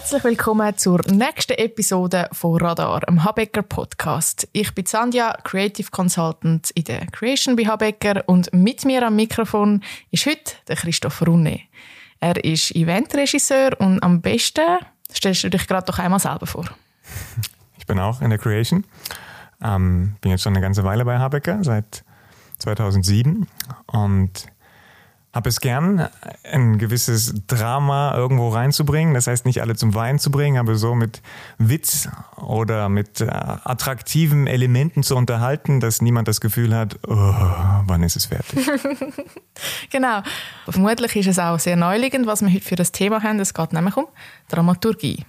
Herzlich willkommen zur nächsten Episode von Radar, am Habecker Podcast. Ich bin Sandja, Creative Consultant in der Creation bei Habecker und mit mir am Mikrofon ist heute der Christoph Runne. Er ist Eventregisseur und am besten stellst du dich gerade doch einmal selber vor. Ich bin auch in der Creation. Ähm, bin jetzt schon eine ganze Weile bei Habecker, seit 2007 und habe es gern, ein gewisses Drama irgendwo reinzubringen. Das heißt, nicht alle zum Weinen zu bringen, aber so mit Witz oder mit äh, attraktiven Elementen zu unterhalten, dass niemand das Gefühl hat, oh, wann ist es fertig. genau. Vermutlich ist es auch sehr neuliegend, was wir heute für das Thema haben. Es geht nämlich um Dramaturgie.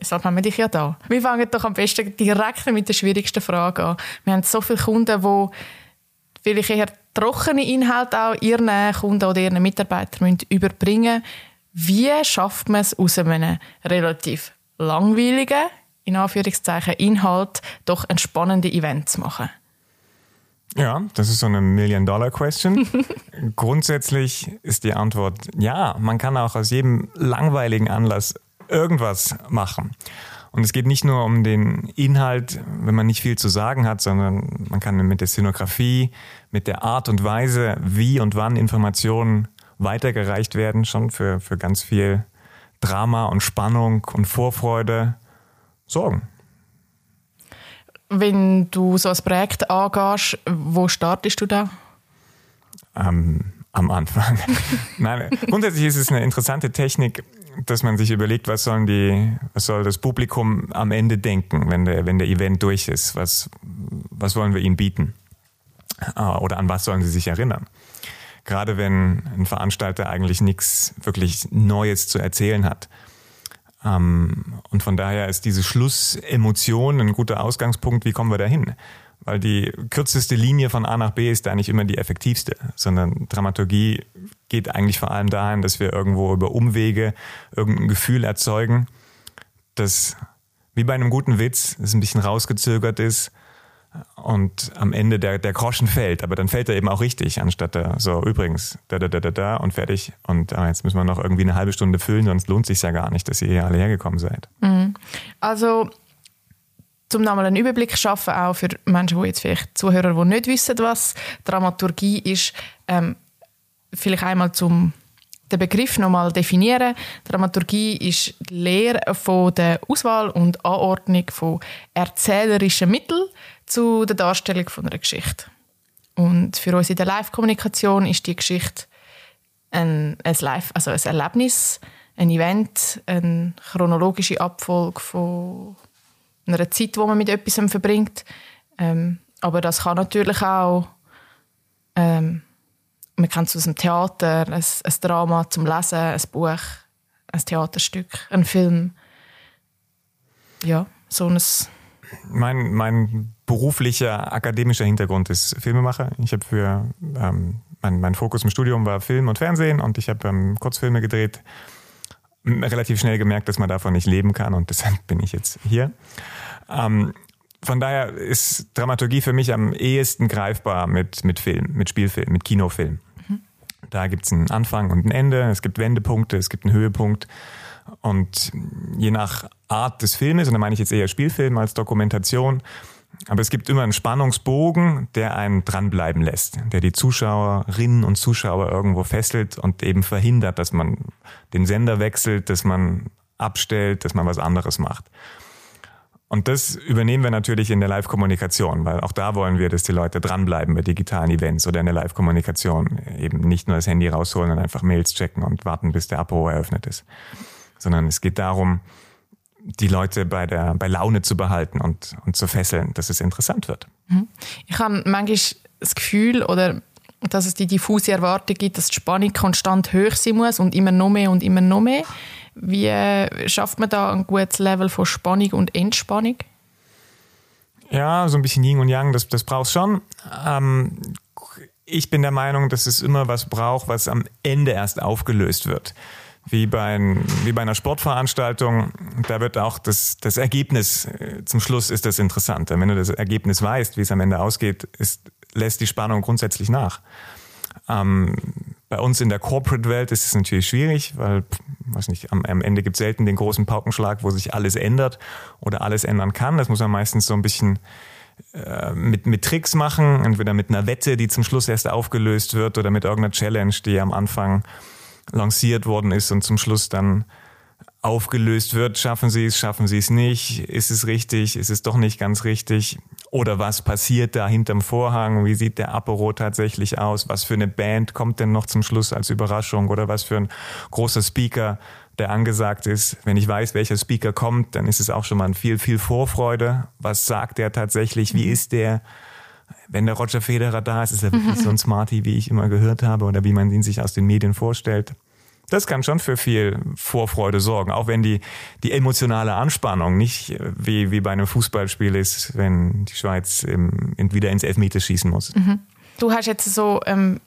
Deshalb haben wir dich ja da. Wir fangen doch am besten direkt mit der schwierigsten Frage an. Wir haben so viele Kunden, die vielleicht eher trockene Inhalte auch ihren Kunden oder ihren Mitarbeitern überbringen Wie schafft man es aus einem relativ langweiligen, in Anführungszeichen, Inhalt doch ein spannendes Event zu machen? Ja, das ist so eine Million-Dollar-Question. Grundsätzlich ist die Antwort ja, man kann auch aus jedem langweiligen Anlass irgendwas machen. Und es geht nicht nur um den Inhalt, wenn man nicht viel zu sagen hat, sondern man kann mit der Szenografie, mit der Art und Weise, wie und wann Informationen weitergereicht werden, schon für, für ganz viel Drama und Spannung und Vorfreude sorgen. Wenn du so ein Projekt angehst, wo startest du da? Ähm, am Anfang. Nein, grundsätzlich ist es eine interessante Technik, dass man sich überlegt, was sollen die, was soll das Publikum am Ende denken, wenn der, wenn der Event durch ist? Was, was wollen wir ihnen bieten? Ah, oder an was sollen sie sich erinnern? Gerade wenn ein Veranstalter eigentlich nichts wirklich Neues zu erzählen hat. Ähm, und von daher ist diese Schlussemotion ein guter Ausgangspunkt. Wie kommen wir dahin? Weil die kürzeste Linie von A nach B ist da nicht immer die effektivste, sondern Dramaturgie geht eigentlich vor allem dahin, dass wir irgendwo über Umwege irgendein Gefühl erzeugen, das wie bei einem guten Witz, das ein bisschen rausgezögert ist und am Ende der, der Groschen fällt, aber dann fällt er eben auch richtig, anstatt da, so übrigens, da, da, da, da, da und fertig. Und ah, jetzt müssen wir noch irgendwie eine halbe Stunde füllen, sonst lohnt sich ja gar nicht, dass ihr hier alle hergekommen seid. Mhm. Also zum nochmal einen Überblick schaffen, auch für Menschen, die jetzt vielleicht Zuhörer, die nicht wissen, was Dramaturgie ist, ähm, vielleicht einmal zum den Begriff nochmal definieren. Dramaturgie ist die Lehre von der Auswahl und Anordnung von erzählerischen Mitteln zu der Darstellung von einer Geschichte. Und für uns in der Live-Kommunikation ist die Geschichte ein, ein, Live, also ein Erlebnis, ein Event, eine chronologische Abfolge von einer Zeit, die man mit etwas verbringt. Ähm, aber das kann natürlich auch, ähm, man kennt es aus dem Theater, ein, ein Drama zum Lesen, ein Buch, ein Theaterstück, ein Film. Ja, so ein... Mein, mein beruflicher, akademischer Hintergrund ist Filmemacher. Ich habe für, ähm, mein, mein Fokus im Studium war Film und Fernsehen und ich habe ähm, Kurzfilme gedreht relativ schnell gemerkt, dass man davon nicht leben kann und deshalb bin ich jetzt hier. Ähm, von daher ist Dramaturgie für mich am ehesten greifbar mit, mit Film, mit Spielfilm, mit Kinofilm. Mhm. Da gibt es einen Anfang und ein Ende, es gibt Wendepunkte, es gibt einen Höhepunkt. Und je nach Art des Filmes, und da meine ich jetzt eher Spielfilm als Dokumentation, aber es gibt immer einen Spannungsbogen, der einen dranbleiben lässt, der die Zuschauerinnen und Zuschauer irgendwo fesselt und eben verhindert, dass man den Sender wechselt, dass man abstellt, dass man was anderes macht. Und das übernehmen wir natürlich in der Live-Kommunikation, weil auch da wollen wir, dass die Leute dranbleiben bei digitalen Events oder in der Live-Kommunikation. Eben nicht nur das Handy rausholen und einfach Mails checken und warten, bis der Abo eröffnet ist. Sondern es geht darum, die Leute bei der bei Laune zu behalten und, und zu fesseln, dass es interessant wird. Mhm. Ich habe manchmal das Gefühl, oder dass es die diffuse Erwartung gibt, dass die Spannung konstant hoch sein muss und immer noch mehr und immer noch mehr. Wie äh, schafft man da ein gutes Level von Spannung und Entspannung? Ja, so ein bisschen Yin und Yang, das, das brauchst schon. Ähm, ich bin der Meinung, dass es immer was braucht, was am Ende erst aufgelöst wird wie bei, ein, wie bei einer Sportveranstaltung, da wird auch das, das Ergebnis, äh, zum Schluss ist das interessant. Wenn du das Ergebnis weißt, wie es am Ende ausgeht, ist, lässt die Spannung grundsätzlich nach. Ähm, Bei uns in der Corporate-Welt ist es natürlich schwierig, weil, weiß nicht, am, am Ende gibt es selten den großen Paukenschlag, wo sich alles ändert oder alles ändern kann. Das muss man meistens so ein bisschen äh, mit, mit Tricks machen, entweder mit einer Wette, die zum Schluss erst aufgelöst wird, oder mit irgendeiner Challenge, die am Anfang lanciert worden ist und zum Schluss dann aufgelöst wird. Schaffen sie es, schaffen sie es nicht? Ist es richtig? Ist es doch nicht ganz richtig? Oder was passiert da hinterm Vorhang? Wie sieht der Apero tatsächlich aus? Was für eine Band kommt denn noch zum Schluss als Überraschung? Oder was für ein großer Speaker, der angesagt ist? Wenn ich weiß, welcher Speaker kommt, dann ist es auch schon mal viel, viel Vorfreude. Was sagt der tatsächlich? Wie ist der? Wenn der Roger Federer da ist, ist er wirklich so ein Smarty, wie ich immer gehört habe oder wie man ihn sich aus den Medien vorstellt das kann schon für viel Vorfreude sorgen, auch wenn die, die emotionale Anspannung nicht äh, wie, wie bei einem Fußballspiel ist, wenn die Schweiz im, wieder ins Elfmeter schießen muss. Mhm. Du hast jetzt so ähm,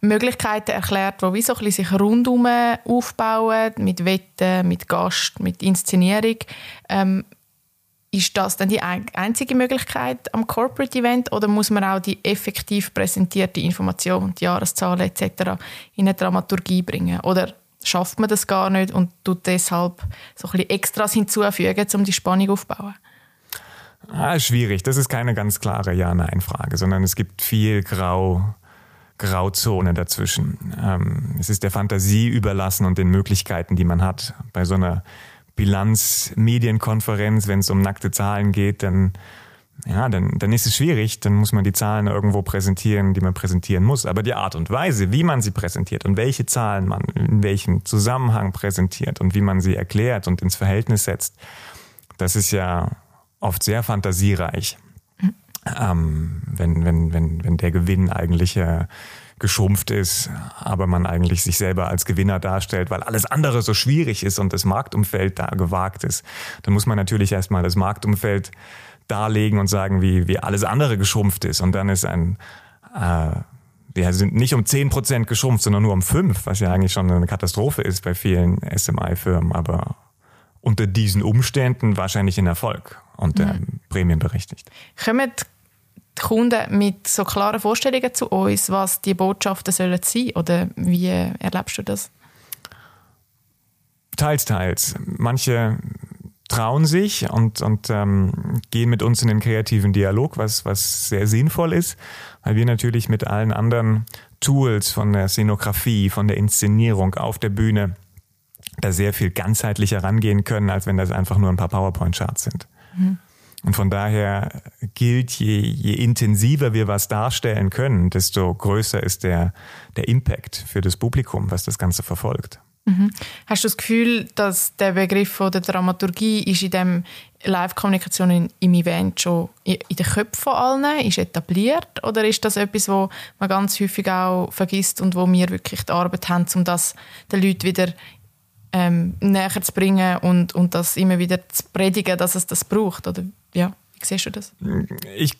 Möglichkeiten erklärt, die so sich rundum aufbauen, mit Wetten, mit Gast, mit Inszenierung. Ähm, ist das dann die einzige Möglichkeit am Corporate Event oder muss man auch die effektiv präsentierte Information, die Jahreszahlen etc. in eine Dramaturgie bringen? Oder schafft man das gar nicht und tut deshalb so ein bisschen Extras hinzufügen, um die Spannung aufzubauen? Ah, schwierig. Das ist keine ganz klare Ja-Nein-Frage, sondern es gibt viel Grau, Grauzone dazwischen. Ähm, es ist der Fantasie überlassen und den Möglichkeiten, die man hat. Bei so einer Bilanz, Medienkonferenz, wenn es um nackte Zahlen geht, dann ja, dann, dann ist es schwierig, dann muss man die Zahlen irgendwo präsentieren, die man präsentieren muss. Aber die Art und Weise, wie man sie präsentiert und welche Zahlen man in welchem Zusammenhang präsentiert und wie man sie erklärt und ins Verhältnis setzt, das ist ja oft sehr fantasiereich. Mhm. Ähm, wenn, wenn, wenn, wenn der Gewinn eigentlich äh, geschrumpft ist, aber man eigentlich sich selber als Gewinner darstellt, weil alles andere so schwierig ist und das Marktumfeld da gewagt ist. Dann muss man natürlich erstmal das Marktumfeld darlegen und sagen, wie, wie alles andere geschrumpft ist. Und dann ist ein, äh, wir sind nicht um 10% geschrumpft, sondern nur um 5, was ja eigentlich schon eine Katastrophe ist bei vielen SMI-Firmen, aber unter diesen Umständen wahrscheinlich ein Erfolg und mhm. Prämienberechtigt. Kommen die Kunden mit so klaren Vorstellungen zu uns, was die Botschaften sollen sein oder wie erlebst du das? Teils, teils. Manche trauen sich und, und ähm, gehen mit uns in den kreativen Dialog, was, was sehr sinnvoll ist, weil wir natürlich mit allen anderen Tools von der Szenografie, von der Inszenierung auf der Bühne da sehr viel ganzheitlicher rangehen können, als wenn das einfach nur ein paar PowerPoint-Charts sind. Mhm. Und von daher gilt, je, je intensiver wir was darstellen können, desto größer ist der, der Impact für das Publikum, was das Ganze verfolgt. Mhm. Hast du das Gefühl, dass der Begriff von der Dramaturgie ist in dem Live-Kommunikation im Event schon in den Köpfen von allen ist etabliert oder ist das etwas, wo man ganz häufig auch vergisst und wo wir wirklich die Arbeit haben, um das den Leuten wieder ähm, näher zu bringen und, und das immer wieder zu predigen, dass es das braucht? Oder ja, wie siehst du das? Ich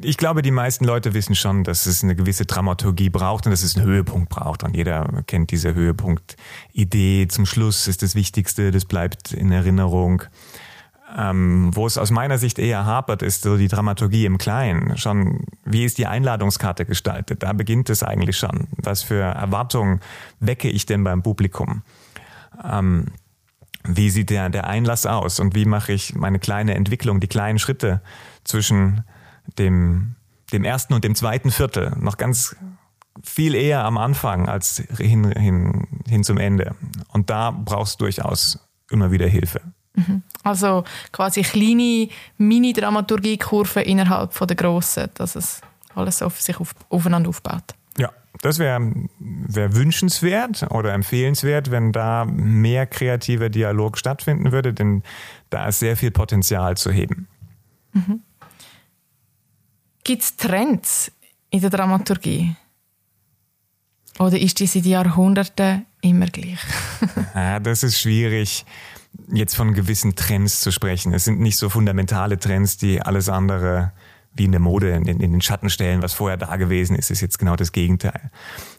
ich glaube, die meisten Leute wissen schon, dass es eine gewisse Dramaturgie braucht und dass es einen Höhepunkt braucht. Und jeder kennt diese Höhepunkt-Idee. Zum Schluss ist das Wichtigste, das bleibt in Erinnerung. Ähm, wo es aus meiner Sicht eher hapert, ist so die Dramaturgie im Kleinen. Schon, wie ist die Einladungskarte gestaltet? Da beginnt es eigentlich schon. Was für Erwartungen wecke ich denn beim Publikum? Ähm, wie sieht der, der Einlass aus und wie mache ich meine kleine Entwicklung, die kleinen Schritte zwischen dem, dem ersten und dem zweiten Viertel noch ganz viel eher am Anfang als hin, hin, hin zum Ende. Und da brauchst du durchaus immer wieder Hilfe. Mhm. Also quasi kleine Mini-Dramaturgie-Kurven innerhalb von der grossen, dass es alles auf sich auf, aufeinander aufbaut. Das wäre wär wünschenswert oder empfehlenswert, wenn da mehr kreativer Dialog stattfinden würde, denn da ist sehr viel Potenzial zu heben. Mhm. Gibt es Trends in der Dramaturgie? Oder ist die seit Jahrhunderten immer gleich? ja, das ist schwierig, jetzt von gewissen Trends zu sprechen. Es sind nicht so fundamentale Trends, die alles andere wie in der Mode in, in, den Schatten stellen, was vorher da gewesen ist, ist jetzt genau das Gegenteil.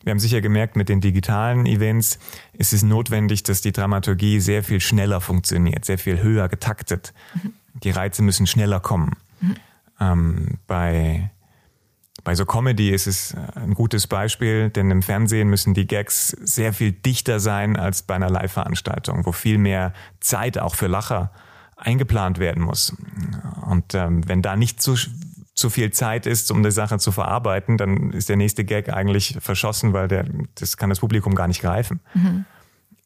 Wir haben sicher gemerkt, mit den digitalen Events ist es notwendig, dass die Dramaturgie sehr viel schneller funktioniert, sehr viel höher getaktet. Mhm. Die Reize müssen schneller kommen. Mhm. Ähm, bei Bei so Comedy ist es äh, ein gutes Beispiel, denn im Fernsehen müssen die Gags sehr viel dichter sein als bei einer Live-Veranstaltung, wo viel mehr Zeit auch für Lacher eingeplant werden muss. Und ähm, wenn da nicht zu, zu viel Zeit ist, um die Sache zu verarbeiten, dann ist der nächste Gag eigentlich verschossen, weil der, das kann das Publikum gar nicht greifen. Mhm.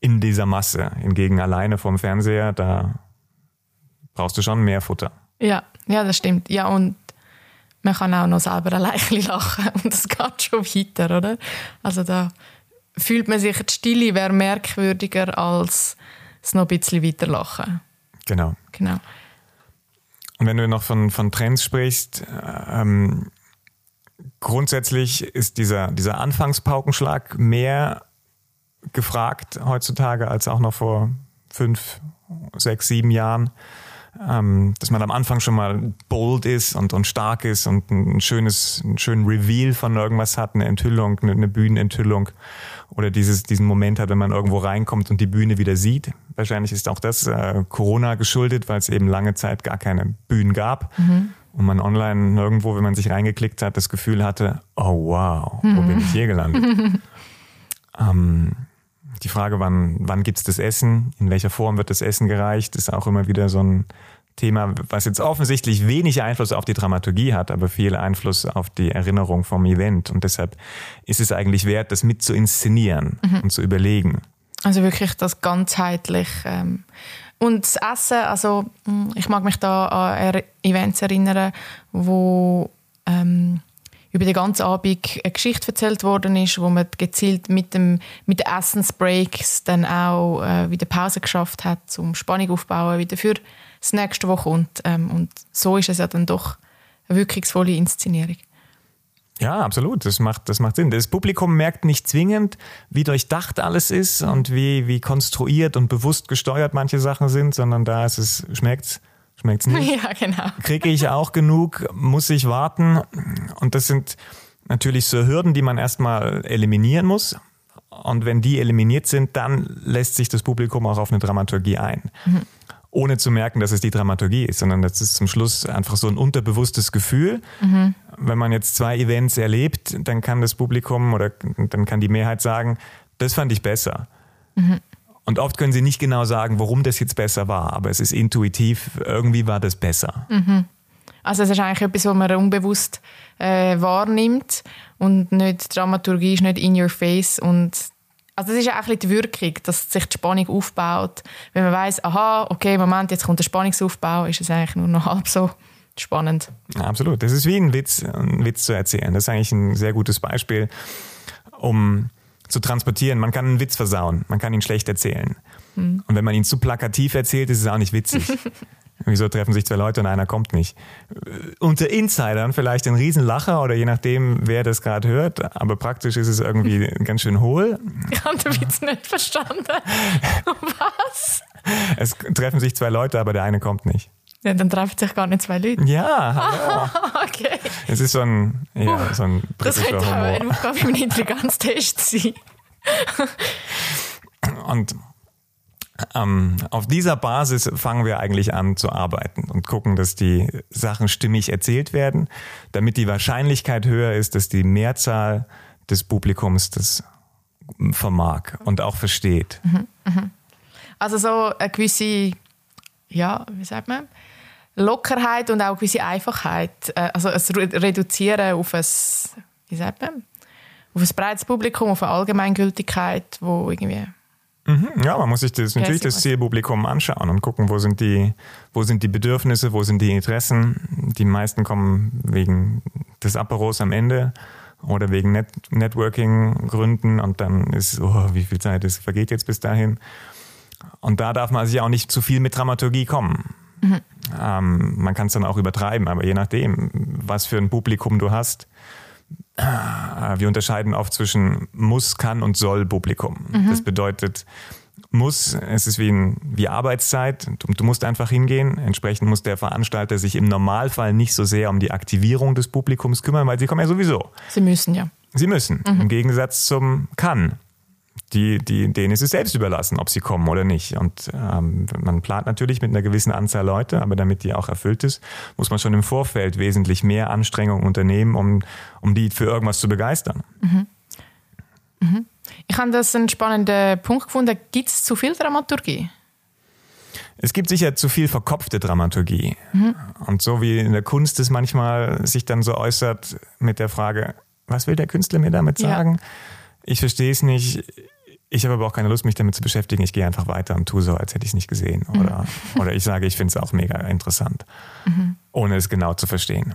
In dieser Masse. Hingegen alleine vom Fernseher, da brauchst du schon mehr Futter. Ja, ja, das stimmt. Ja, und man kann auch noch selber ein Leichchen lachen und das geht schon weiter, oder? Also da fühlt man sich, die Stille wäre merkwürdiger als es noch ein bisschen weiter lachen. Genau. Genau. Und wenn du noch von, von Trends sprichst, ähm, grundsätzlich ist dieser, dieser Anfangspaukenschlag mehr gefragt heutzutage als auch noch vor fünf, sechs, sieben Jahren ähm, dass man am Anfang schon mal bold ist und, und stark ist und ein schönes, einen schönen Reveal von irgendwas hat, eine Enthüllung, eine, eine Bühnenenthüllung oder dieses, diesen Moment hat, wenn man irgendwo reinkommt und die Bühne wieder sieht. Wahrscheinlich ist auch das äh, Corona geschuldet, weil es eben lange Zeit gar keine Bühnen gab. Mhm. Und man online irgendwo, wenn man sich reingeklickt hat, das Gefühl hatte, oh wow, mhm. wo bin ich hier gelandet? ähm, die Frage, wann, wann gibt es das Essen, in welcher Form wird das Essen gereicht, ist auch immer wieder so ein Thema, was jetzt offensichtlich wenig Einfluss auf die Dramaturgie hat, aber viel Einfluss auf die Erinnerung vom Event. Und deshalb ist es eigentlich wert, das mit zu inszenieren mhm. und zu überlegen. Also wirklich das ganzheitlich. Ähm und das Essen, also hm, ich mag mich da an Events erinnern, wo ähm, über den ganzen Abend eine Geschichte erzählt worden ist, wo man gezielt mit, dem, mit den Essensbreaks dann auch äh, wieder Pause geschafft hat, um Spannung aufzubauen, wieder für das nächste, was kommt. Ähm, und so ist es ja dann doch eine wirkungsvolle Inszenierung. Ja, absolut. Das macht, das macht Sinn. Das Publikum merkt nicht zwingend, wie durchdacht alles ist und wie, wie konstruiert und bewusst gesteuert manche Sachen sind, sondern da ist es, schmeckt's Schmeckt's nicht? Ja, genau. Kriege ich auch genug? Muss ich warten? Und das sind natürlich so Hürden, die man erstmal eliminieren muss. Und wenn die eliminiert sind, dann lässt sich das Publikum auch auf eine Dramaturgie ein. Mhm. Ohne zu merken, dass es die Dramaturgie ist, sondern das ist zum Schluss einfach so ein unterbewusstes Gefühl. Mhm. Wenn man jetzt zwei Events erlebt, dann kann das Publikum oder dann kann die Mehrheit sagen, das fand ich besser. Mhm. Und oft können sie nicht genau sagen, warum das jetzt besser war, aber es ist intuitiv, irgendwie war das besser. Mhm. Also es ist eigentlich etwas, was man unbewusst äh, wahrnimmt und nicht Dramaturgie ist nicht in your face und also das ist auch ein die Wirkung, dass sich die Spannung aufbaut. Wenn man weiß, aha, okay, Moment, jetzt kommt der Spannungsaufbau, ist es eigentlich nur noch halb so spannend. Ja, absolut. Das ist wie ein Witz, ein Witz zu erzählen. Das ist eigentlich ein sehr gutes Beispiel, um zu transportieren. Man kann einen Witz versauen, man kann ihn schlecht erzählen. Mhm. Und wenn man ihn zu plakativ erzählt, ist es auch nicht witzig. Wieso treffen sich zwei Leute und einer kommt nicht? Unter Insidern vielleicht ein Riesenlacher oder je nachdem, wer das gerade hört, aber praktisch ist es irgendwie ganz schön hohl. Ich habe den Witz nicht verstanden. Was? Es treffen sich zwei Leute, aber der eine kommt nicht. Ja, dann treffen sich gar nicht zwei Leute. Ja, hallo. okay. Es ist so ein, ja, so ein Das könnte auch eine Aufgabe im Intelligenztest sein. Und ähm, auf dieser Basis fangen wir eigentlich an zu arbeiten und gucken, dass die Sachen stimmig erzählt werden, damit die Wahrscheinlichkeit höher ist, dass die Mehrzahl des Publikums das vermag und auch versteht. Mhm, mhm. Also so eine gewisse, ja, wie sagt man, Lockerheit und auch gewisse Einfachheit. Äh, also es Reduzieren auf ein, wie sagt man, auf ein breites Publikum, auf eine Allgemeingültigkeit, wo irgendwie mhm, ja, man muss sich das, natürlich das Zielpublikum anschauen und gucken, wo sind, die, wo sind die Bedürfnisse, wo sind die Interessen. Die meisten kommen wegen des Aperos am Ende oder wegen Net Networking-Gründen und dann ist, oh, wie viel Zeit ist, vergeht jetzt bis dahin. Und da darf man sich auch nicht zu viel mit Dramaturgie kommen. Mhm. Ähm, man kann es dann auch übertreiben, aber je nachdem, was für ein Publikum du hast, äh, wir unterscheiden oft zwischen muss, kann und soll Publikum. Mhm. Das bedeutet, muss, es ist wie, ein, wie Arbeitszeit, du, du, musst einfach hingehen. Entsprechend muss der Veranstalter sich im Normalfall nicht so sehr um die Aktivierung des Publikums kümmern, weil sie kommen ja sowieso. Sie müssen ja. Sie müssen, mhm. im Gegensatz zum kann. Die, die, denen ist es selbst überlassen, ob sie kommen oder nicht. Und ähm, man plant natürlich mit einer gewissen Anzahl Leute, aber damit die auch erfüllt ist, muss man schon im Vorfeld wesentlich mehr Anstrengungen unternehmen, um, um die für irgendwas zu begeistern. Mhm. Mhm. Ich habe das einen spannenden Punkt gefunden. Gibt es zu viel Dramaturgie? Es gibt sicher zu viel verkopfte Dramaturgie. Mhm. Und so wie in der Kunst es manchmal sich dann so äußert mit der Frage, was will der Künstler mir damit sagen? Ja. Ich verstehe es nicht. Ich habe aber auch keine Lust, mich damit zu beschäftigen. Ich gehe einfach weiter und tue so, als hätte ich es nicht gesehen. Mhm. Oder, mhm. oder ich sage, ich finde es auch mega interessant, mhm. ohne es genau zu verstehen.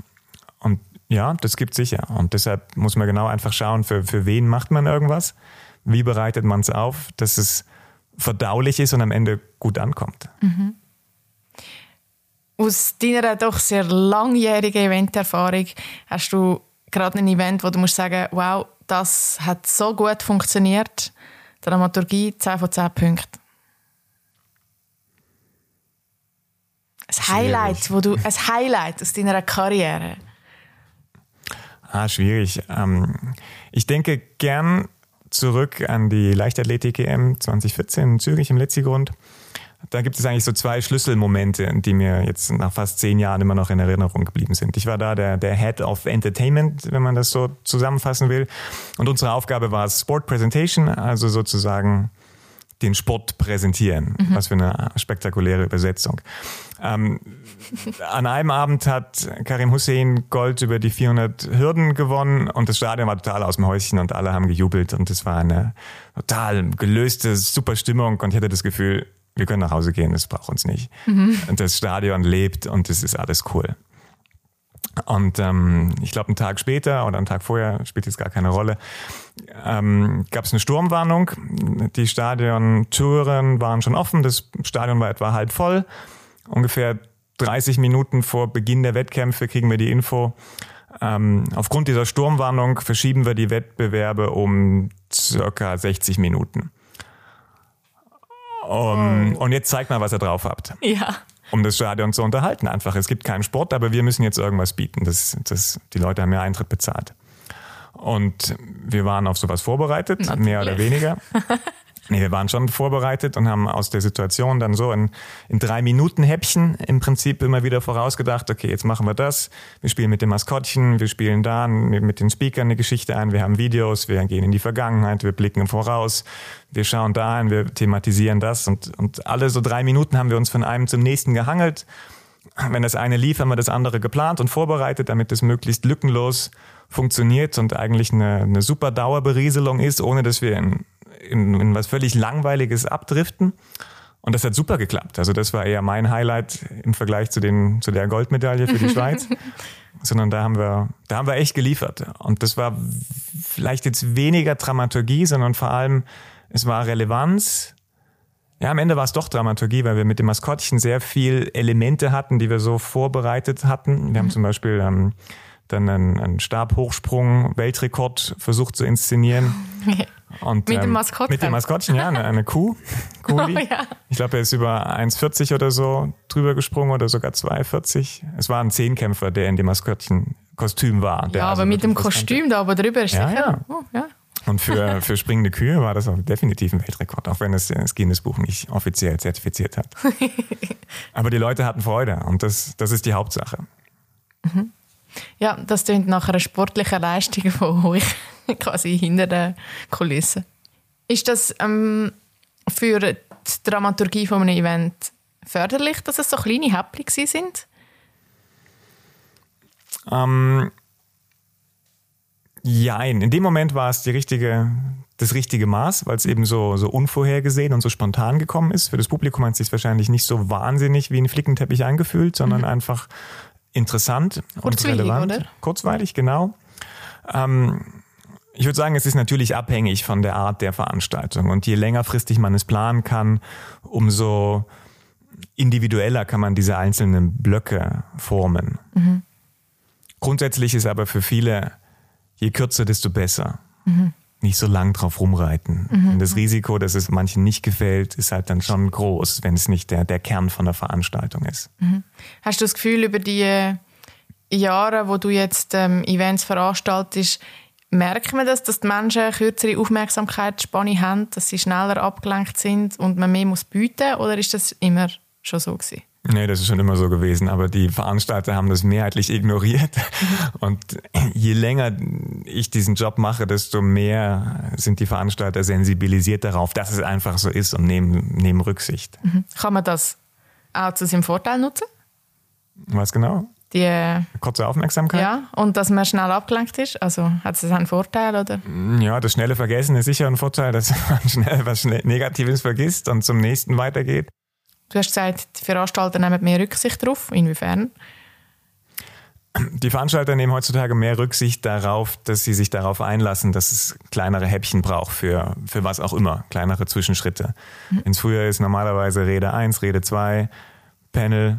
Und ja, das gibt sicher. Und deshalb muss man genau einfach schauen, für, für wen macht man irgendwas, wie bereitet man es auf, dass es verdaulich ist und am Ende gut ankommt. Mhm. Aus deiner doch sehr langjährigen Eventerfahrung hast du gerade ein Event, wo du musst sagen, wow, das hat so gut funktioniert. Dramaturgie 10 von 10 Punkten. Ein Highlight, wo du, ein Highlight aus deiner Karriere. Ah, schwierig. Ähm, ich denke gern zurück an die Leichtathletik-EM 2014 in Zürich im Letzigrund. Da gibt es eigentlich so zwei Schlüsselmomente, die mir jetzt nach fast zehn Jahren immer noch in Erinnerung geblieben sind. Ich war da der, der Head of Entertainment, wenn man das so zusammenfassen will. Und unsere Aufgabe war Sport Presentation, also sozusagen den Sport präsentieren. Mhm. Was für eine spektakuläre Übersetzung. Ähm, an einem Abend hat Karim Hussein Gold über die 400 Hürden gewonnen und das Stadion war total aus dem Häuschen und alle haben gejubelt und es war eine total gelöste, super Stimmung und ich hatte das Gefühl, wir können nach Hause gehen, das braucht uns nicht. Mhm. Das Stadion lebt und es ist alles cool. Und ähm, ich glaube, einen Tag später oder einen Tag vorher, spielt jetzt gar keine Rolle, ähm, gab es eine Sturmwarnung. Die Stadiontüren waren schon offen, das Stadion war etwa halb voll. Ungefähr 30 Minuten vor Beginn der Wettkämpfe kriegen wir die Info, ähm, aufgrund dieser Sturmwarnung verschieben wir die Wettbewerbe um circa 60 Minuten. Um, oh. Und jetzt zeigt mal, was ihr drauf habt. Ja um das Stadion zu unterhalten. Einfach, es gibt keinen Sport, aber wir müssen jetzt irgendwas bieten. Das, das, die Leute haben ja Eintritt bezahlt. Und wir waren auf sowas vorbereitet, Natürlich. mehr oder weniger. Nee, wir waren schon vorbereitet und haben aus der Situation dann so in, in drei Minuten Häppchen im Prinzip immer wieder vorausgedacht, okay, jetzt machen wir das, wir spielen mit dem Maskottchen, wir spielen da mit den Speakern eine Geschichte ein, wir haben Videos, wir gehen in die Vergangenheit, wir blicken voraus, wir schauen da ein, wir thematisieren das und, und alle so drei Minuten haben wir uns von einem zum nächsten gehangelt. Wenn das eine lief, haben wir das andere geplant und vorbereitet, damit es möglichst lückenlos funktioniert und eigentlich eine, eine super Dauerberieselung ist, ohne dass wir in in, in was völlig Langweiliges abdriften. Und das hat super geklappt. Also das war eher mein Highlight im Vergleich zu, den, zu der Goldmedaille für die Schweiz. Sondern da haben wir, da haben wir echt geliefert. Und das war vielleicht jetzt weniger Dramaturgie, sondern vor allem, es war Relevanz. Ja, am Ende war es doch Dramaturgie, weil wir mit dem Maskottchen sehr viel Elemente hatten, die wir so vorbereitet hatten. Wir haben zum Beispiel ähm, dann einen, einen Stabhochsprung, Weltrekord versucht zu inszenieren. Und, mit dem ähm, Maskottchen? Mit dem Maskottchen, ja, eine, eine Kuh. Oh, ja. Ich glaube, er ist über 1,40 oder so drüber gesprungen oder sogar 2,40. Es war ein Zehnkämpfer, der in dem Maskottchen-Kostüm war. ja, also aber mit dem Kostüm da aber drüber ist ja, ja. Oh, ja. Und für, für springende Kühe war das auch definitiv ein Weltrekord, auch wenn es das Guinness-Buch nicht offiziell zertifiziert hat. aber die Leute hatten Freude und das, das ist die Hauptsache. Mhm. Ja, das klingt nach einer sportlichen Leistung von euch. quasi hinter den Kulissen. Ist das ähm, für die Dramaturgie von einem Event förderlich, dass es so kleine Häppchen sind? Ähm, ja, in dem Moment war es die richtige, das richtige Maß, weil es eben so, so unvorhergesehen und so spontan gekommen ist. Für das Publikum hat es sich wahrscheinlich nicht so wahnsinnig wie ein Flickenteppich angefühlt, sondern mhm. einfach interessant und relevant. Oder? Kurzweilig, genau. Ähm, ich würde sagen, es ist natürlich abhängig von der Art der Veranstaltung. Und je längerfristig man es planen kann, umso individueller kann man diese einzelnen Blöcke formen. Mhm. Grundsätzlich ist aber für viele, je kürzer, desto besser. Mhm. Nicht so lang drauf rumreiten. Mhm. Das Risiko, dass es manchen nicht gefällt, ist halt dann schon groß, wenn es nicht der, der Kern von der Veranstaltung ist. Mhm. Hast du das Gefühl, über die Jahre, wo du jetzt ähm, Events veranstaltest, merkt man das, dass die Menschen kürzere Aufmerksamkeitsspanne haben, dass sie schneller abgelenkt sind und man mehr muss bieten oder ist das immer schon so gewesen? Nee, das ist schon immer so gewesen, aber die Veranstalter haben das mehrheitlich ignoriert. Und je länger ich diesen Job mache, desto mehr sind die Veranstalter sensibilisiert darauf, dass es einfach so ist und nehmen, nehmen Rücksicht. Mhm. Kann man das auch zu seinem Vorteil nutzen? Was genau? Die, Kurze Aufmerksamkeit? ja, und dass man schnell abgelenkt ist. Also hat es einen Vorteil oder? Ja, das schnelle Vergessen ist sicher ein Vorteil, dass man schnell was Negatives vergisst und zum nächsten weitergeht. Du hast gesagt, die Veranstalter nehmen mehr Rücksicht darauf. Inwiefern? Die Veranstalter nehmen heutzutage mehr Rücksicht darauf, dass sie sich darauf einlassen, dass es kleinere Häppchen braucht für, für was auch immer, kleinere Zwischenschritte. Mhm. Ins Frühjahr ist normalerweise Rede 1, Rede 2, Panel,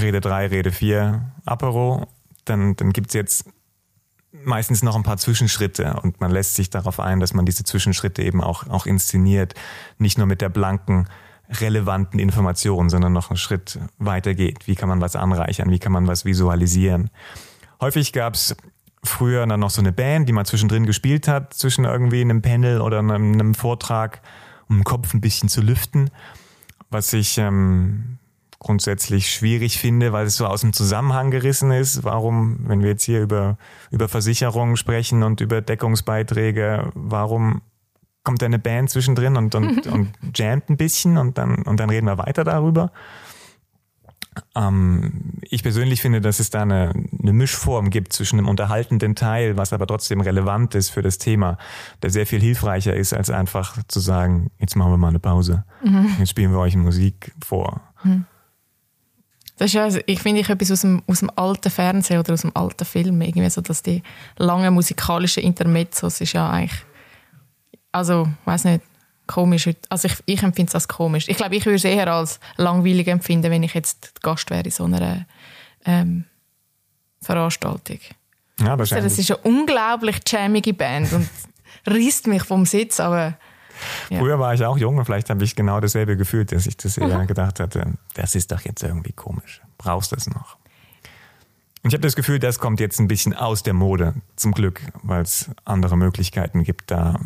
Rede 3, Rede 4, Apero. Dann, dann gibt es jetzt meistens noch ein paar Zwischenschritte und man lässt sich darauf ein, dass man diese Zwischenschritte eben auch, auch inszeniert. Nicht nur mit der blanken relevanten Informationen, sondern noch einen Schritt weiter geht. Wie kann man was anreichern? Wie kann man was visualisieren? Häufig gab es früher dann noch so eine Band, die man zwischendrin gespielt hat, zwischen irgendwie einem Panel oder einem, einem Vortrag, um den Kopf ein bisschen zu lüften, was ich ähm, grundsätzlich schwierig finde, weil es so aus dem Zusammenhang gerissen ist. Warum, wenn wir jetzt hier über, über Versicherungen sprechen und über Deckungsbeiträge, warum kommt da eine Band zwischendrin und, und, und jammt ein bisschen und dann, und dann reden wir weiter darüber. Ähm, ich persönlich finde, dass es da eine, eine Mischform gibt zwischen einem unterhaltenden Teil, was aber trotzdem relevant ist für das Thema, der sehr viel hilfreicher ist, als einfach zu sagen, jetzt machen wir mal eine Pause. Mhm. Jetzt spielen wir euch Musik vor. Mhm. Das ist ja, also ich finde ich etwas aus dem, aus dem alten Fernsehen oder aus dem alten Film, irgendwie so, dass die langen musikalischen Intermezzos ist ja eigentlich also, weiß nicht, komisch. Also ich, ich empfinde es als komisch. Ich glaube, ich würde es eher als langweilig empfinden, wenn ich jetzt Gast wäre in so einer ähm, Veranstaltung. Ja, wahrscheinlich. Das ist eine unglaublich jammige Band und reißt mich vom Sitz, aber... Ja. Früher war ich auch jung und vielleicht habe ich genau dasselbe gefühlt, dass ich das eher mhm. gedacht hatte, das ist doch jetzt irgendwie komisch. Brauchst du das noch? Und ich habe das Gefühl, das kommt jetzt ein bisschen aus der Mode, zum Glück, weil es andere Möglichkeiten gibt, da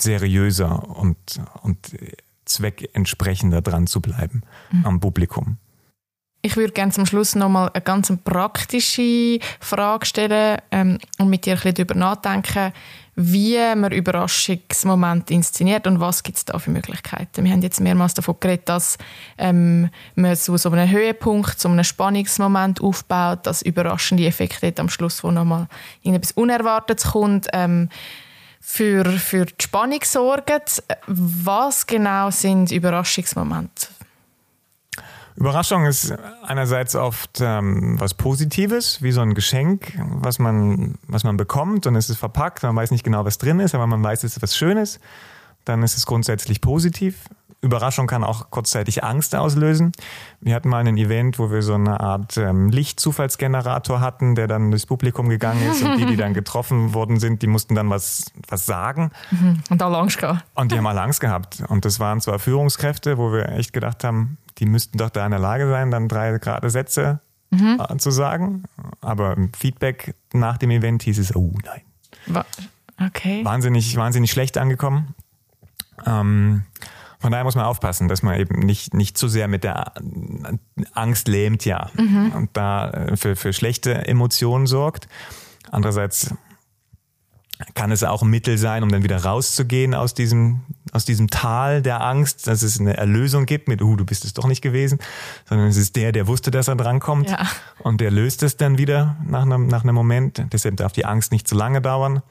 seriöser und, und zweckentsprechender dran zu bleiben mhm. am Publikum. Ich würde gerne zum Schluss nochmal eine ganz praktische Frage stellen ähm, und mit dir ein bisschen darüber nachdenken, wie man Überraschungsmomente inszeniert und was gibt es da für Möglichkeiten. Wir haben jetzt mehrmals davon geredet, dass ähm, man so, so einen Höhepunkt, so einen Spannungsmoment aufbaut, dass überraschende Effekte am Schluss, wo nochmal irgendetwas Unerwartetes kommt. Ähm, für, für die Spannung sorgen. Was genau sind Überraschungsmomente? Überraschung ist einerseits oft ähm, was Positives, wie so ein Geschenk, was man, was man bekommt und es ist verpackt, man weiß nicht genau, was drin ist, aber man weiß, es ist was Schönes. Dann ist es grundsätzlich positiv. Überraschung kann auch kurzzeitig Angst auslösen. Wir hatten mal ein Event, wo wir so eine Art ähm, Lichtzufallsgenerator hatten, der dann durchs Publikum gegangen ist und die, die dann getroffen worden sind, die mussten dann was, was sagen. Mhm. Und alle Angst gehabt. Und die haben alle Angst gehabt. Und das waren zwar Führungskräfte, wo wir echt gedacht haben, die müssten doch da in der Lage sein, dann drei gerade Sätze mhm. Äh, zu sagen. Aber im Feedback nach dem Event hieß es, oh nein. Okay. Wahnsinnig, wahnsinnig schlecht angekommen. Ähm, von daher muss man aufpassen, dass man eben nicht, nicht zu sehr mit der Angst lähmt, ja, mhm. und da äh, für, für schlechte Emotionen sorgt. Andererseits kann es auch ein Mittel sein, um dann wieder rauszugehen aus diesem, aus diesem Tal der Angst, dass es eine Erlösung gibt mit, uh, du bist es doch nicht gewesen, sondern es ist der, der wusste, dass er drankommt ja. und der löst es dann wieder nach einem, nach einem Moment. Deshalb darf die Angst nicht zu lange dauern.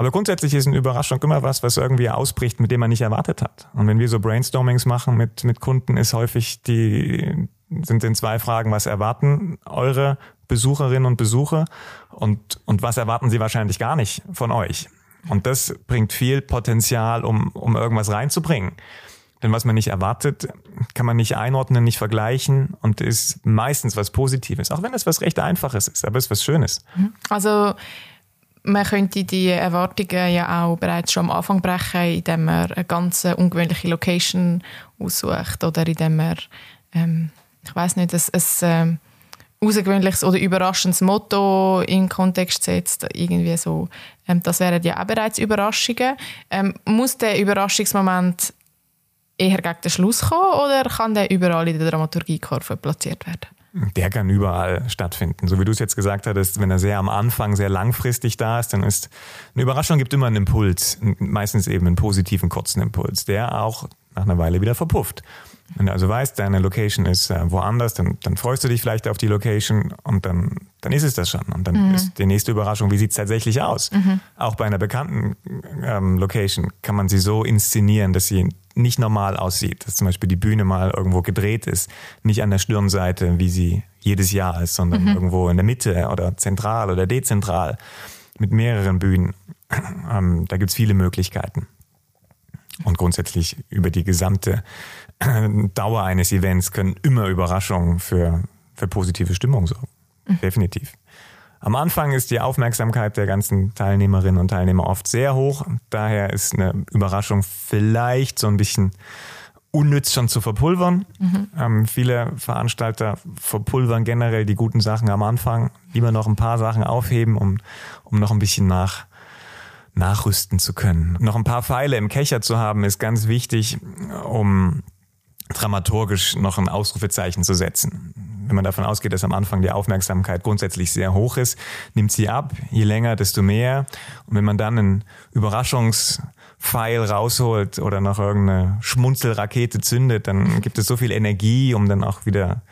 Aber grundsätzlich ist eine Überraschung immer was, was irgendwie ausbricht, mit dem man nicht erwartet hat. Und wenn wir so Brainstormings machen mit, mit Kunden, ist häufig die, sind in zwei Fragen, was erwarten eure Besucherinnen und Besucher und, und was erwarten sie wahrscheinlich gar nicht von euch. Und das bringt viel Potenzial, um, um irgendwas reinzubringen. Denn was man nicht erwartet, kann man nicht einordnen, nicht vergleichen und ist meistens was Positives. Auch wenn es was recht Einfaches ist, aber es ist was Schönes. Also man könnte die Erwartungen ja auch bereits schon am Anfang brechen, indem man eine ganz ungewöhnliche Location aussucht oder indem man, ähm, ich weiß nicht, ein, ein, ähm, außergewöhnliches oder überraschendes Motto in den Kontext setzt, irgendwie so. Ähm, das wären ja auch bereits Überraschungen. Ähm, muss der Überraschungsmoment eher gegen den Schluss kommen oder kann der überall in der Dramaturgiekurve platziert werden? Der kann überall stattfinden. So wie du es jetzt gesagt hattest, wenn er sehr am Anfang, sehr langfristig da ist, dann ist eine Überraschung gibt immer einen Impuls, meistens eben einen positiven, kurzen Impuls, der auch nach einer Weile wieder verpufft. Wenn du also weißt, deine Location ist äh, woanders, dann, dann freust du dich vielleicht auf die Location und dann, dann ist es das schon. Und dann mhm. ist die nächste Überraschung, wie sieht es tatsächlich aus? Mhm. Auch bei einer bekannten ähm, Location kann man sie so inszenieren, dass sie nicht normal aussieht, dass zum Beispiel die Bühne mal irgendwo gedreht ist, nicht an der Stirnseite, wie sie jedes Jahr ist, sondern mhm. irgendwo in der Mitte oder zentral oder dezentral mit mehreren Bühnen. Ähm, da gibt es viele Möglichkeiten. Und grundsätzlich über die gesamte Dauer eines Events können immer Überraschungen für, für positive Stimmung sorgen. Mhm. Definitiv. Am Anfang ist die Aufmerksamkeit der ganzen Teilnehmerinnen und Teilnehmer oft sehr hoch. Daher ist eine Überraschung vielleicht so ein bisschen unnütz schon zu verpulvern. Mhm. Ähm, viele Veranstalter verpulvern generell die guten Sachen am Anfang. Lieber noch ein paar Sachen aufheben, um, um noch ein bisschen nach, nachrüsten zu können. Noch ein paar Pfeile im Kecher zu haben, ist ganz wichtig, um dramaturgisch noch ein Ausrufezeichen zu setzen wenn man davon ausgeht, dass am Anfang die Aufmerksamkeit grundsätzlich sehr hoch ist, nimmt sie ab. Je länger, desto mehr. Und wenn man dann einen Überraschungspfeil rausholt oder noch irgendeine Schmunzelrakete zündet, dann gibt es so viel Energie, um dann auch wieder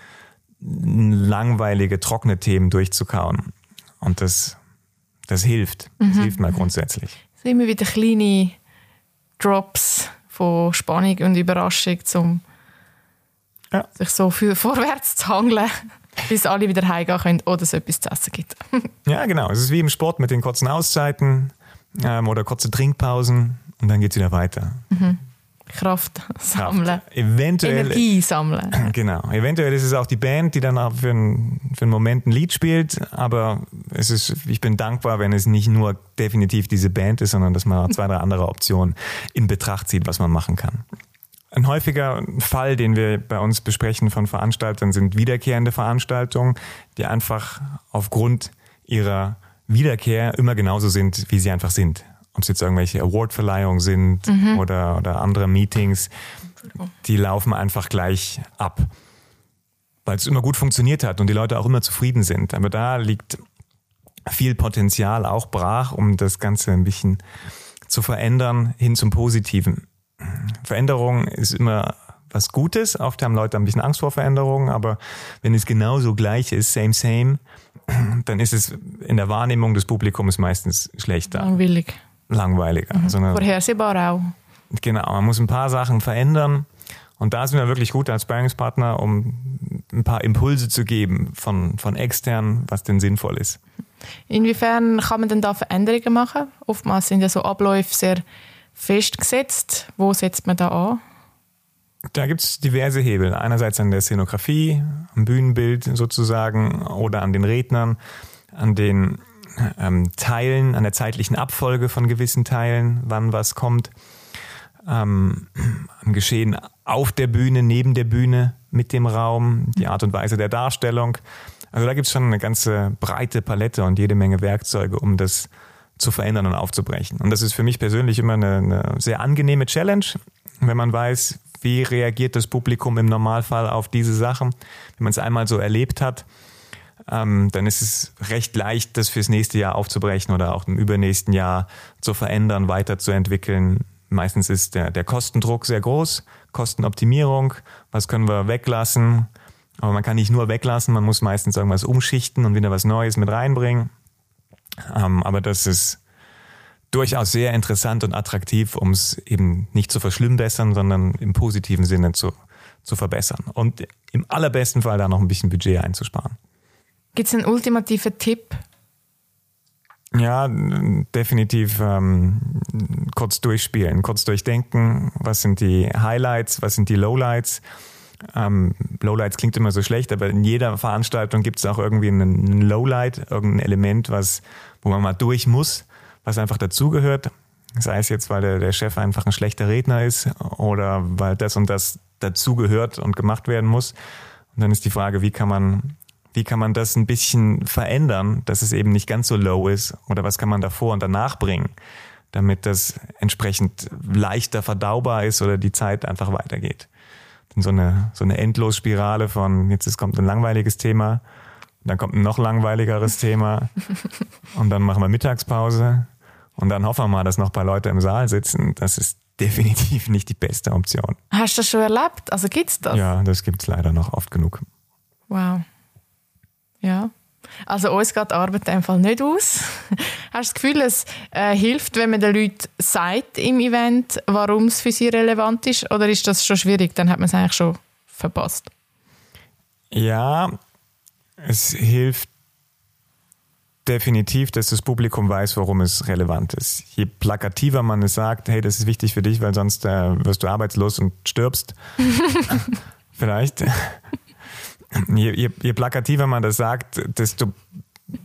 langweilige, trockene Themen durchzukauen. Und das, das hilft. Das mhm. hilft mal grundsätzlich. Es sind immer wieder kleine Drops von Spannung und Überraschung zum ja. sich so für vorwärts zu hangeln, bis alle wieder heimgehen können oder es etwas zu essen gibt. ja, genau. Es ist wie im Sport mit den kurzen Auszeiten ähm, oder kurze Trinkpausen und dann geht es wieder weiter. Mhm. Kraft sammeln. Kraft. Eventuell, Energie sammeln. Genau. Eventuell ist es auch die Band, die dann auch für, einen, für einen Moment ein Lied spielt, aber es ist, ich bin dankbar, wenn es nicht nur definitiv diese Band ist, sondern dass man auch zwei, drei andere Optionen in Betracht zieht, was man machen kann. Ein häufiger Fall, den wir bei uns besprechen von Veranstaltern, sind wiederkehrende Veranstaltungen, die einfach aufgrund ihrer Wiederkehr immer genauso sind, wie sie einfach sind. Ob es jetzt irgendwelche Awardverleihungen sind mhm. oder, oder andere Meetings, die laufen einfach gleich ab. Weil es immer gut funktioniert hat und die Leute auch immer zufrieden sind. Aber da liegt viel Potenzial auch brach, um das Ganze ein bisschen zu verändern hin zum Positiven. Veränderung ist immer was Gutes. Oft haben Leute ein bisschen Angst vor Veränderungen, aber wenn es genauso gleich ist, same, same, dann ist es in der Wahrnehmung des Publikums meistens schlechter. Langweilig. Langweiliger. Mhm. Also Vorhersehbar auch. Genau, man muss ein paar Sachen verändern. Und da sind wir wirklich gut als Sparringspartner, um ein paar Impulse zu geben von, von extern, was denn sinnvoll ist. Inwiefern kann man denn da Veränderungen machen? Oftmals sind ja so Abläufe sehr festgesetzt. Wo setzt man da an? Da gibt es diverse Hebel. Einerseits an der Szenografie, am Bühnenbild sozusagen oder an den Rednern, an den ähm, Teilen, an der zeitlichen Abfolge von gewissen Teilen, wann was kommt, ähm, am Geschehen auf der Bühne, neben der Bühne, mit dem Raum, die Art und Weise der Darstellung. Also da gibt es schon eine ganze breite Palette und jede Menge Werkzeuge, um das zu verändern und aufzubrechen. Und das ist für mich persönlich immer eine, eine sehr angenehme Challenge, wenn man weiß, wie reagiert das Publikum im Normalfall auf diese Sachen. Wenn man es einmal so erlebt hat, ähm, dann ist es recht leicht, das fürs nächste Jahr aufzubrechen oder auch im übernächsten Jahr zu verändern, weiterzuentwickeln. Meistens ist der, der Kostendruck sehr groß, Kostenoptimierung, was können wir weglassen. Aber man kann nicht nur weglassen, man muss meistens irgendwas umschichten und wieder was Neues mit reinbringen. Ähm, aber das ist durchaus sehr interessant und attraktiv, um es eben nicht zu verschlimmbessern, sondern im positiven Sinne zu, zu verbessern. Und im allerbesten Fall da noch ein bisschen Budget einzusparen. Gibt es einen ultimativen Tipp? Ja, definitiv ähm, kurz durchspielen, kurz durchdenken, was sind die Highlights, was sind die Lowlights. Ähm, Lowlights klingt immer so schlecht, aber in jeder Veranstaltung gibt es auch irgendwie einen Lowlight, irgendein Element, was wo man mal durch muss, was einfach dazugehört. Sei es jetzt, weil der, der Chef einfach ein schlechter Redner ist oder weil das und das dazugehört und gemacht werden muss. Und dann ist die Frage, wie kann man wie kann man das ein bisschen verändern, dass es eben nicht ganz so low ist oder was kann man davor und danach bringen, damit das entsprechend leichter verdaubar ist oder die Zeit einfach weitergeht. So eine, so eine Endlosspirale von jetzt es kommt ein langweiliges Thema, dann kommt ein noch langweiligeres Thema und dann machen wir Mittagspause und dann hoffen wir mal, dass noch ein paar Leute im Saal sitzen. Das ist definitiv nicht die beste Option. Hast du das schon erlebt? Also gibt's das? Ja, das gibt's leider noch oft genug. Wow. Ja. Also uns geht die Arbeit in Fall nicht aus. Hast du das Gefühl, es äh, hilft, wenn man den Leuten sagt im Event, warum es für sie relevant ist? Oder ist das schon schwierig? Dann hat man es eigentlich schon verpasst. Ja, es hilft definitiv, dass das Publikum weiß, warum es relevant ist. Je plakativer man es sagt, hey, das ist wichtig für dich, weil sonst äh, wirst du arbeitslos und stirbst. Vielleicht. Je, je, je, plakativer man das sagt, desto,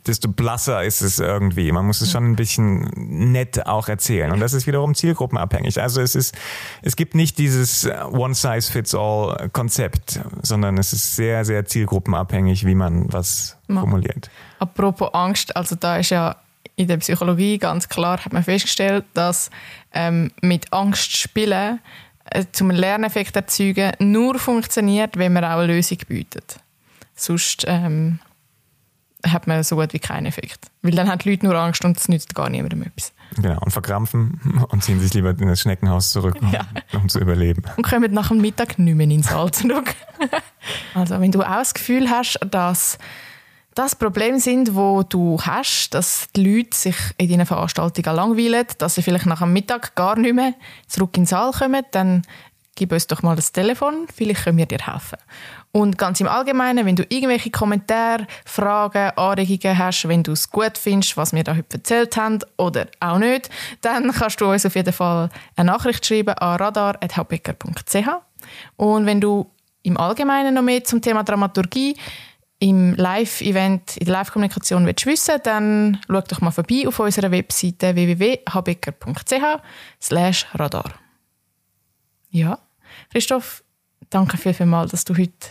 desto blasser ist es irgendwie. Man muss es schon ein bisschen nett auch erzählen. Und das ist wiederum zielgruppenabhängig. Also es ist, es gibt nicht dieses One-Size-Fits-All-Konzept, sondern es ist sehr, sehr zielgruppenabhängig, wie man was formuliert. Apropos Angst, also da ist ja in der Psychologie ganz klar, hat man festgestellt, dass ähm, mit Angst spielen zum Lerneffekt erzeugen nur funktioniert, wenn man auch eine Lösung bietet. Sonst ähm, hat man so gut wie keinen Effekt. Weil dann haben die Leute nur Angst und es nützt gar niemandem etwas. Genau, und verkrampfen und ziehen sich lieber in das Schneckenhaus zurück, um, ja. um zu überleben. Und kommen nach dem Mittag nicht mehr ins Saal zurück. also wenn du auch das Gefühl hast, dass das Problem sind, wo du hast, dass die Leute sich in deinen Veranstaltungen langweilen, dass sie vielleicht nach dem Mittag gar nicht mehr zurück in den Saal kommen, dann gib uns doch mal das Telefon, vielleicht können wir dir helfen. Und ganz im Allgemeinen, wenn du irgendwelche Kommentare, Fragen, Anregungen hast, wenn du es gut findest, was wir da heute erzählt haben oder auch nicht, dann kannst du uns auf jeden Fall eine Nachricht schreiben an radar.hbecker.ch. Und wenn du im Allgemeinen noch mehr zum Thema Dramaturgie im Live-Event, in der Live-Kommunikation willst wissen, dann schau doch mal vorbei auf unserer Webseite www.habecker.ch radar. Ja, Christoph, danke viel, viel mal, dass du heute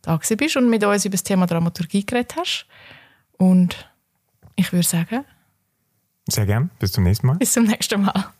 da bist und mit uns über das Thema Dramaturgie geredet hast. Und ich würde sagen... Sehr gern. Bis zum nächsten Mal. Bis zum nächsten Mal.